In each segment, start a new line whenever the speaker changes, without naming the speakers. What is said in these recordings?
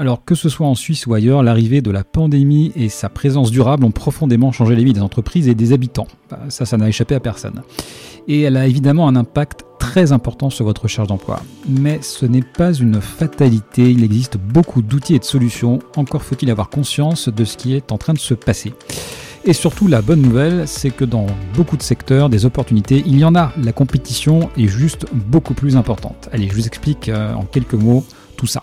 Alors que ce soit en Suisse ou ailleurs, l'arrivée de la pandémie et sa présence durable ont profondément changé les vies des entreprises et des habitants. Bah, ça, ça n'a échappé à personne. Et elle a évidemment un impact très important sur votre recherche d'emploi. Mais ce n'est pas une fatalité, il existe beaucoup d'outils et de solutions, encore faut-il avoir conscience de ce qui est en train de se passer. Et surtout, la bonne nouvelle, c'est que dans beaucoup de secteurs, des opportunités, il y en a. La compétition est juste beaucoup plus importante. Allez, je vous explique euh, en quelques mots tout ça.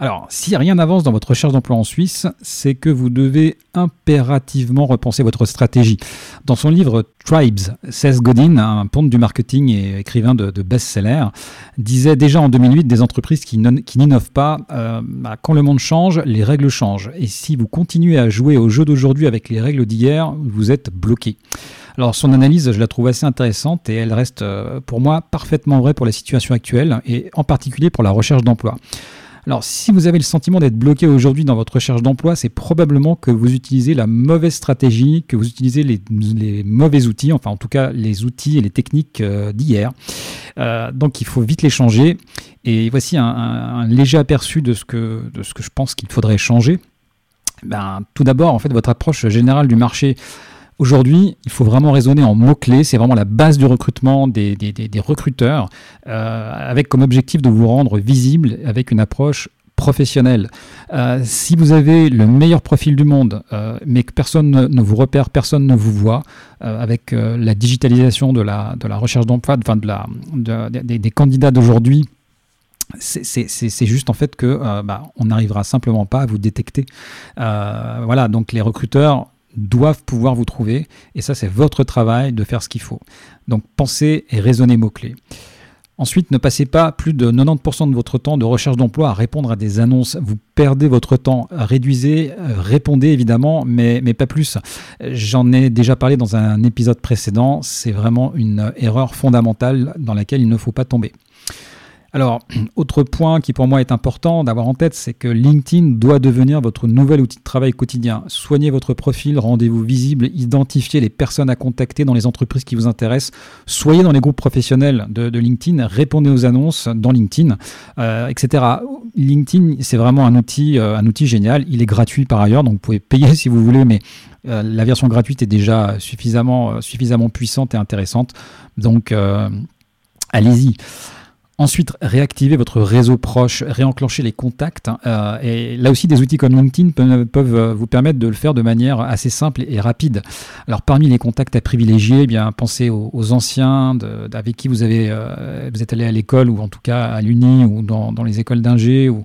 Alors, si rien n'avance dans votre recherche d'emploi en Suisse, c'est que vous devez impérativement repenser votre stratégie. Dans son livre Tribes, Seth Godin, un ponte du marketing et écrivain de, best-seller, disait déjà en 2008 des entreprises qui, n'innovent pas, euh, bah, quand le monde change, les règles changent. Et si vous continuez à jouer au jeu d'aujourd'hui avec les règles d'hier, vous êtes bloqué. Alors son analyse, je la trouve assez intéressante et elle reste euh, pour moi parfaitement vraie pour la situation actuelle et en particulier pour la recherche d'emploi. Alors, si vous avez le sentiment d'être bloqué aujourd'hui dans votre recherche d'emploi, c'est probablement que vous utilisez la mauvaise stratégie, que vous utilisez les, mauvais outils, enfin en tout cas les outils et les techniques euh, d'hier. Euh, donc, il faut vite les changer. Et voici un, léger aperçu de ce que, je pense qu'il faudrait changer. Ben, tout d'abord, en fait, votre approche générale du marché Aujourd'hui, il faut vraiment raisonner en mots-clés. C'est vraiment la base du recrutement des, recruteurs, euh, avec comme objectif de vous rendre visible avec une approche professionnelle. Euh, si vous avez le meilleur profil du monde, euh, mais que personne ne, vous repère, personne ne vous voit, avec la digitalisation de la, recherche d'emploi, enfin de des, candidats d'aujourd'hui, c'est juste en fait que bah, on n'arrivera simplement pas à vous détecter. voilà, donc les recruteurs doivent pouvoir vous trouver. Et ça, c'est votre travail de faire ce qu'il faut. Donc pensez et raisonnez mots-clés. Ensuite, ne passez pas plus de 90% de votre temps de recherche d'emploi à répondre à des annonces. Vous perdez votre temps. Réduisez, euh, répondez évidemment, mais, mais pas plus. J'en ai déjà parlé dans un épisode précédent. C'est vraiment une erreur fondamentale dans laquelle il ne faut pas tomber. Alors, autre point qui pour moi est important d'avoir en tête, c'est que LinkedIn doit devenir votre nouvel outil de travail quotidien. Soignez votre profil, rendez-vous visible, identifiez les personnes à contacter dans les entreprises qui vous intéressent, soyez dans les groupes professionnels de, LinkedIn, répondez aux annonces dans LinkedIn, euh, etc. LinkedIn, c'est vraiment un outil, euh, un outil génial. Il est gratuit par ailleurs, donc vous pouvez payer si vous voulez, mais euh, la version gratuite est déjà suffisamment, suffisamment puissante et intéressante. Donc, allez-y. Ensuite, réactiver votre réseau proche, réenclencher les contacts. Euh, et là aussi, des outils comme LinkedIn peuvent, euh, vous permettre de le faire de manière assez simple et rapide. Alors, parmi les contacts à privilégier, eh bien, pensez aux, anciens avec qui vous, avez, euh, vous êtes allé à l'école ou en tout cas à l'Uni ou dans, dans les écoles d'ingé ou,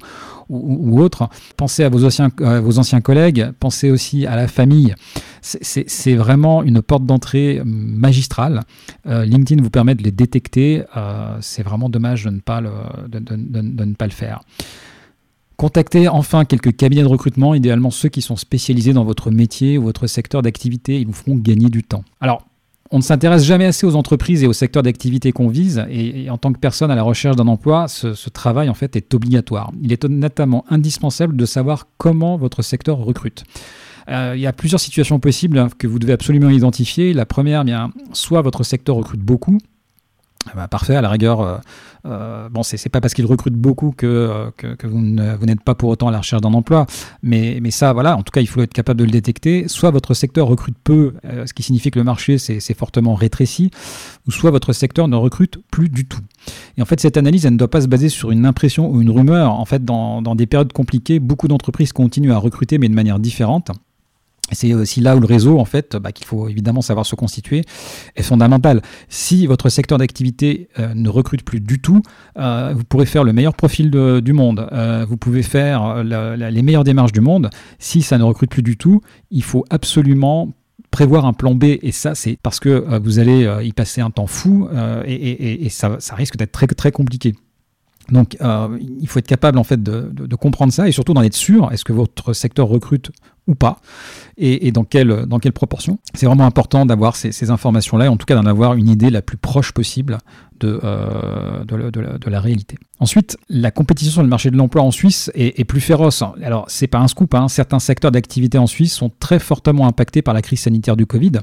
ou, autres. Pensez à vos anciens, collègues, pensez aussi à la famille. C'est vraiment une porte d'entrée magistrale. Euh, LinkedIn vous permet de les détecter. Euh, c'est vraiment dommage de ne pas le, de ne pas le faire. Contactez enfin quelques cabinets de recrutement, idéalement ceux qui sont spécialisés dans votre métier ou votre secteur d'activité. Ils vous feront gagner du temps. Alors, on ne s'intéresse jamais assez aux entreprises et aux secteurs d'activité qu'on vise, et, en tant que personne à la recherche d'un emploi, ce, travail en fait est obligatoire. Il est notamment indispensable de savoir comment votre secteur recrute. Euh, il y a plusieurs situations possibles que vous devez absolument identifier. La première, eh bien, soit votre secteur recrute beaucoup, bah, parfait, à la rigueur, euh, euh, bon, c'est pas parce qu'ils recrutent beaucoup que, euh, que, vous n'êtes pas pour autant à la recherche d'un emploi, mais, mais ça, voilà, en tout cas, il faut être capable de le détecter. Soit votre secteur recrute peu, ce qui signifie que le marché s'est fortement rétréci, ou soit votre secteur ne recrute plus du tout. Et en fait, cette analyse, elle ne doit pas se baser sur une impression ou une rumeur. En fait, dans, dans des périodes compliquées, beaucoup d'entreprises continuent à recruter, mais de manière différente. C'est aussi là où le réseau, en fait, bah, qu'il faut évidemment savoir se constituer, est fondamental. Si votre secteur d'activité euh, ne recrute plus du tout, euh, vous pourrez faire le meilleur profil du monde, euh, vous pouvez faire les meilleures démarches du monde. Si ça ne recrute plus du tout, il faut absolument prévoir un plan B et ça c'est parce que vous allez y passer un temps fou et, ça, risque d'être très très compliqué. Donc il faut être capable en fait de comprendre ça et surtout d'en être sûr. Est-ce que votre secteur recrute ou pas et, dans, quelle, dans quelle proportion. C'est vraiment important d'avoir ces, informations-là et en tout cas d'en avoir une idée la plus proche possible de, euh, de, la, réalité. Ensuite, la compétition sur le marché de l'emploi en Suisse est, plus féroce. Alors, c'est pas un scoop, hein. certains secteurs d'activité en Suisse sont très fortement impactés par la crise sanitaire du Covid,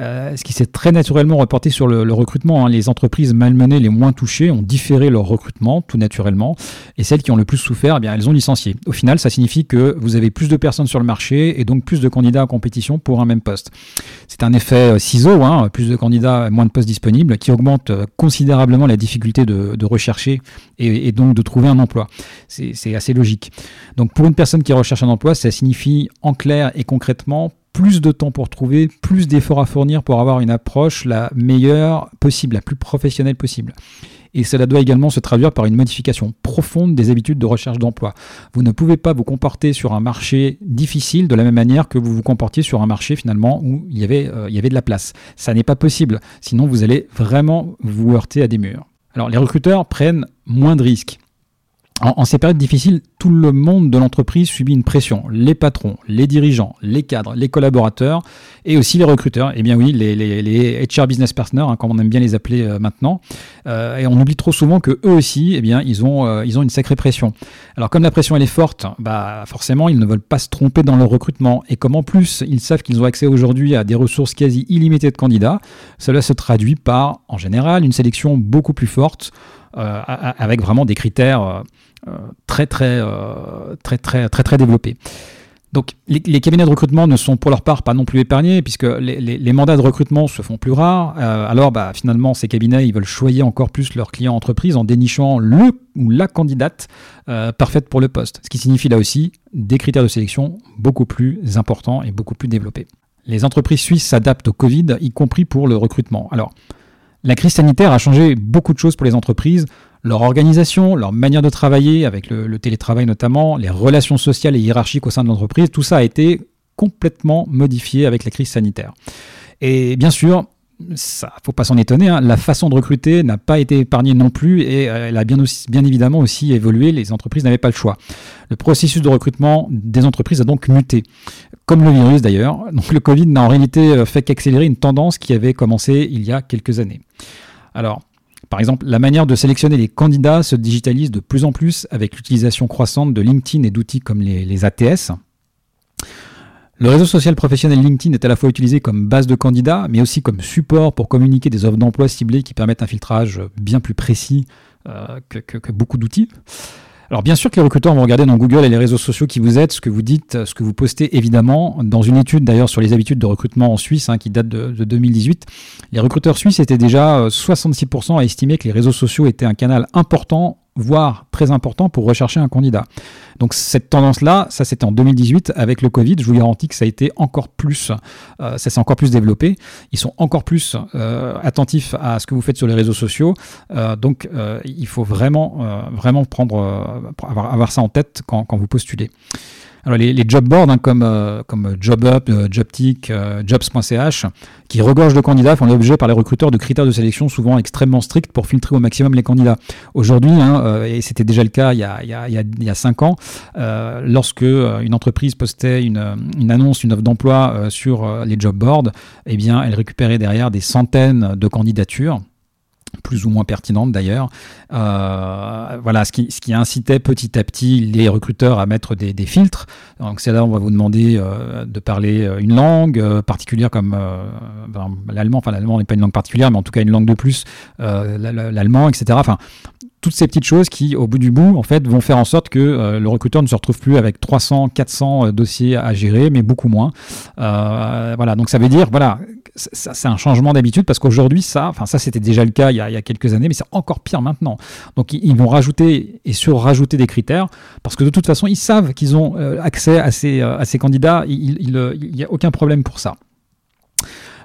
euh, ce qui s'est très naturellement reporté sur le, recrutement. Hein. Les entreprises malmenées les moins touchées ont différé leur recrutement, tout naturellement, et celles qui ont le plus souffert, eh bien, elles ont licencié. Au final, ça signifie que vous avez plus de personnes sur le marché et donc plus de candidats en compétition pour un même poste. C'est un effet euh, ciseau, hein. plus de candidats, moins de postes disponibles, qui augmente considérablement considérablement la difficulté de, rechercher et, donc de trouver un emploi. C'est assez logique. Donc pour une personne qui recherche un emploi, ça signifie en clair et concrètement plus de temps pour trouver, plus d'efforts à fournir pour avoir une approche la meilleure possible, la plus professionnelle possible. Et cela doit également se traduire par une modification profonde des habitudes de recherche d'emploi. Vous ne pouvez pas vous comporter sur un marché difficile de la même manière que vous vous comportiez sur un marché finalement où il y avait, euh, il y avait de la place. Ça n'est pas possible, sinon vous allez vraiment vous heurter à des murs. Alors les recruteurs prennent moins de risques. En, ces périodes difficiles, tout le monde de l'entreprise subit une pression. Les patrons, les dirigeants, les cadres, les collaborateurs et aussi les recruteurs. Eh bien oui, les, HR business partners, hein, comme on aime bien les appeler euh, maintenant. Euh, et on oublie trop souvent que eux aussi, eh bien, ils ont, euh, ils ont une sacrée pression. Alors comme la pression elle est forte, bah forcément ils ne veulent pas se tromper dans leur recrutement. Et comme en plus ils savent qu'ils ont accès aujourd'hui à des ressources quasi illimitées de candidats, cela se traduit par, en général, une sélection beaucoup plus forte. Avec vraiment des critères très, très, très, très, très, très développés. Donc les, cabinets de recrutement ne sont pour leur part pas non plus épargnés puisque les, mandats de recrutement se font plus rares. Euh, alors bah, finalement ces cabinets ils veulent choyer encore plus leurs clients entreprises en dénichant le ou la candidate euh, parfaite pour le poste. Ce qui signifie là aussi des critères de sélection beaucoup plus importants et beaucoup plus développés. Les entreprises suisses s'adaptent au Covid, y compris pour le recrutement. Alors la crise sanitaire a changé beaucoup de choses pour les entreprises leur organisation, leur manière de travailler, avec le, télétravail notamment, les relations sociales et hiérarchiques au sein de l'entreprise, tout ça a été complètement modifié avec la crise sanitaire. Et bien sûr, ça, faut pas s'en étonner, hein, la façon de recruter n'a pas été épargnée non plus et euh, elle a bien, évidemment aussi évolué. Les entreprises n'avaient pas le choix. Le processus de recrutement des entreprises a donc muté, comme le virus d'ailleurs. Donc le Covid n'a en réalité euh, fait qu'accélérer une tendance qui avait commencé il y a quelques années. Alors, par exemple, la manière de sélectionner les candidats se digitalise de plus en plus avec l'utilisation croissante de LinkedIn et d'outils comme les, ATS. Le réseau social professionnel LinkedIn est à la fois utilisé comme base de candidats, mais aussi comme support pour communiquer des offres d'emploi ciblées qui permettent un filtrage bien plus précis euh, que, beaucoup d'outils. Alors bien sûr que les recruteurs vont regarder dans Google et les réseaux sociaux qui vous êtes, ce que vous dites, ce que vous postez évidemment. Dans une étude d'ailleurs sur les habitudes de recrutement en Suisse hein, qui date de, de, 2018, les recruteurs suisses étaient déjà 66% euh, à estimer que les réseaux sociaux étaient un canal important voire très important pour rechercher un candidat. Donc cette tendance-là, ça c'était en 2018 avec le Covid. Je vous garantis que ça a été encore plus, euh, ça s'est encore plus développé. Ils sont encore plus euh, attentifs à ce que vous faites sur les réseaux sociaux. Euh, donc il faut vraiment, vraiment prendre, avoir, avoir, ça en tête quand, quand vous postulez. Alors les, job boards hein, comme, euh, comme JobUp, euh, JobTick, euh, Jobs.ch, qui regorgent de candidats, font l'objet par les recruteurs de critères de sélection souvent extrêmement stricts pour filtrer au maximum les candidats. Aujourd'hui, hein, et c'était déjà le cas il y a, il y a, il y a cinq ans, lorsque une entreprise postait une, une annonce, une offre d'emploi sur les job boards, eh bien, elle récupérait derrière des centaines de candidatures plus ou moins pertinente d'ailleurs. Euh, voilà, ce qui, ce qui incitait petit à petit les recruteurs à mettre des, filtres. Donc c'est là on va vous demander euh, de parler euh, une langue particulière comme euh, l'allemand. Enfin l'allemand n'est pas une langue particulière, mais en tout cas une langue de plus, l'allemand, etc. Enfin toutes ces petites choses qui, au bout du bout, en fait, vont faire en sorte que le recruteur ne se retrouve plus avec 300, 400 dossiers à gérer, mais beaucoup moins. voilà, donc ça veut dire, voilà, c'est un changement d'habitude parce qu'aujourd'hui, ça, enfin ça c'était déjà le cas il y, a, quelques années, mais c'est encore pire maintenant. Donc ils, vont rajouter et sur-rajouter des critères parce que de toute façon, ils savent qu'ils ont euh, accès à ces, euh, à ces candidats. Il n'y a aucun problème pour ça.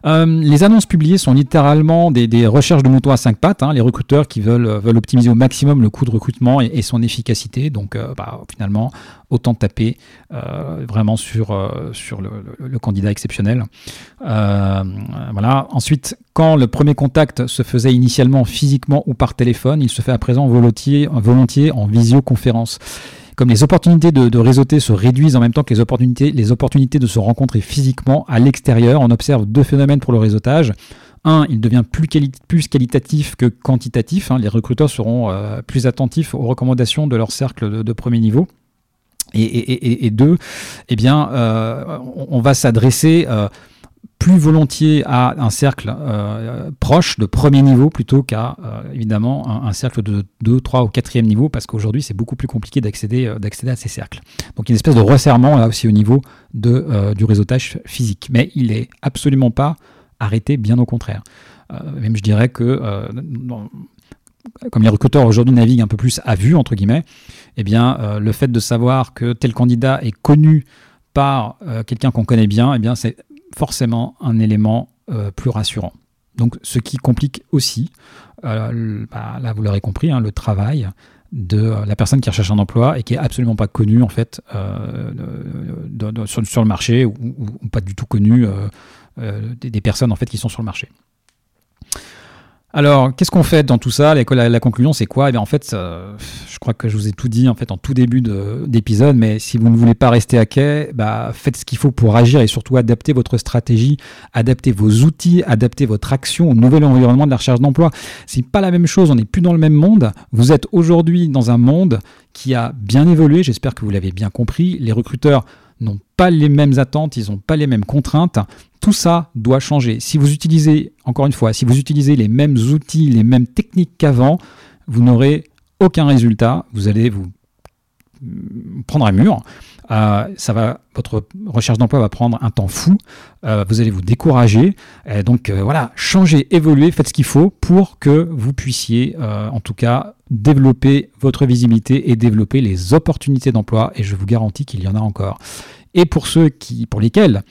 Euh, les annonces publiées sont littéralement des, recherches de moutons à cinq pattes. Hein. les recruteurs qui veulent, veulent optimiser au maximum le coût de recrutement et, son efficacité. Donc, euh, bah, finalement, autant taper euh, vraiment sur, le, candidat exceptionnel. voilà. Ensuite, quand le premier contact se faisait initialement physiquement ou par téléphone, il se fait à présent volontiers en visioconférence. Comme les opportunités de, réseauter se réduisent en même temps que les opportunités, les opportunités de se rencontrer physiquement à l'extérieur, on observe deux phénomènes pour le réseautage. Un, il devient plus, plus qualitatif que quantitatif. Hein. Les recruteurs seront euh, plus attentifs aux recommandations de leur cercle de, premier niveau. Et, deux, eh bien, euh, on, va s'adresser euh, plus volontiers à un cercle proche de premier niveau plutôt qu'à évidemment un, cercle de 2, 3 ou 4e niveau parce qu'aujourd'hui c'est beaucoup plus compliqué d'accéder d'accéder à ces cercles. Donc une espèce de resserrement là aussi au niveau de, du réseautage physique. Mais il n'est absolument pas arrêter, bien au contraire. Euh, même je dirais que euh, comme les recruteurs aujourd'hui naviguent un peu plus à vue, entre guillemets, eh bien, euh, le fait de savoir que tel candidat est connu par quelqu'un qu'on connaît bien, eh bien, c'est forcément un élément plus rassurant. Donc, ce qui complique aussi, bah, là vous l'aurez compris, hein, le travail de la personne qui recherche un emploi et qui est absolument pas connue en fait sur, le marché ou, pas du tout connue euh, des, personnes en fait qui sont sur le marché. Alors, qu'est-ce qu'on fait dans tout ça? La, conclusion, c'est quoi? Eh bien, En fait, je crois que je vous ai tout dit en fait en tout début d'épisode, mais si vous ne voulez pas rester à quai, bah, faites ce qu'il faut pour agir et surtout adapter votre stratégie, adapter vos outils, adapter votre action au nouvel environnement de la recherche d'emploi. C'est pas la même chose, on n'est plus dans le même monde. Vous êtes aujourd'hui dans un monde qui a bien évolué, j'espère que vous l'avez bien compris. Les recruteurs n'ont pas les mêmes attentes, ils n'ont pas les mêmes contraintes. Tout ça doit changer. Si vous utilisez, encore une fois, si vous utilisez les mêmes outils, les mêmes techniques qu'avant, vous n'aurez aucun résultat. Vous allez vous prendre un mur. Euh, ça va, votre recherche d'emploi va prendre un temps fou. Euh, vous allez vous décourager. donc euh, voilà, changez, évoluez, faites ce qu'il faut pour que vous puissiez, en tout cas, développer votre visibilité et développer les opportunités d'emploi. Et je vous garantis qu'il y en a encore. Et pour ceux qui, pour lesquels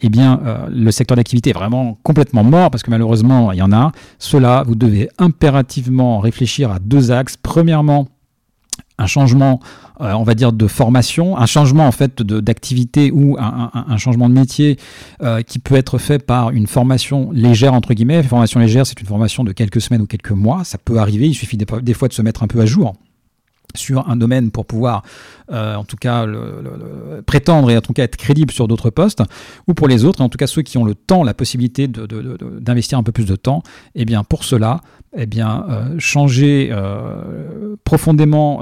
eh bien, le secteur d'activité est vraiment complètement mort, parce que malheureusement, il y en a, cela, vous devez impérativement réfléchir à deux axes. Premièrement, un changement, euh, on va dire, de formation, un changement en fait d'activité ou un, changement de métier euh, qui peut être fait par une formation légère entre guillemets. Une formation légère, c'est une formation de quelques semaines ou quelques mois. Ça peut arriver. Il suffit des fois de se mettre un peu à jour sur un domaine pour pouvoir, euh, en tout cas, prétendre et en tout cas être crédible sur d'autres postes, ou pour les autres, en tout cas ceux qui ont le temps, la possibilité d'investir un peu plus de temps, eh bien pour cela, eh bien euh, changer euh, profondément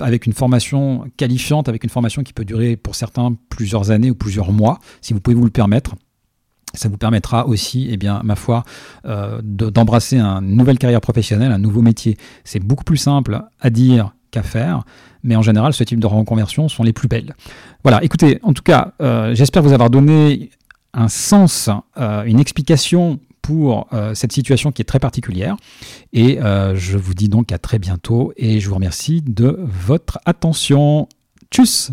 avec une formation qualifiante, avec une formation qui peut durer pour certains plusieurs années ou plusieurs mois, si vous pouvez vous le permettre. Ça vous permettra aussi, eh bien, ma foi, d'embrasser une nouvelle carrière professionnelle, un nouveau métier. C'est beaucoup plus simple à dire qu'à faire. Mais en général, ce type de reconversion sont les plus belles. Voilà, écoutez, en tout cas, euh, j'espère vous avoir donné un sens, euh, une explication pour euh, cette situation qui est très particulière. Et je vous dis donc à très bientôt et je vous remercie de votre attention. Tchuss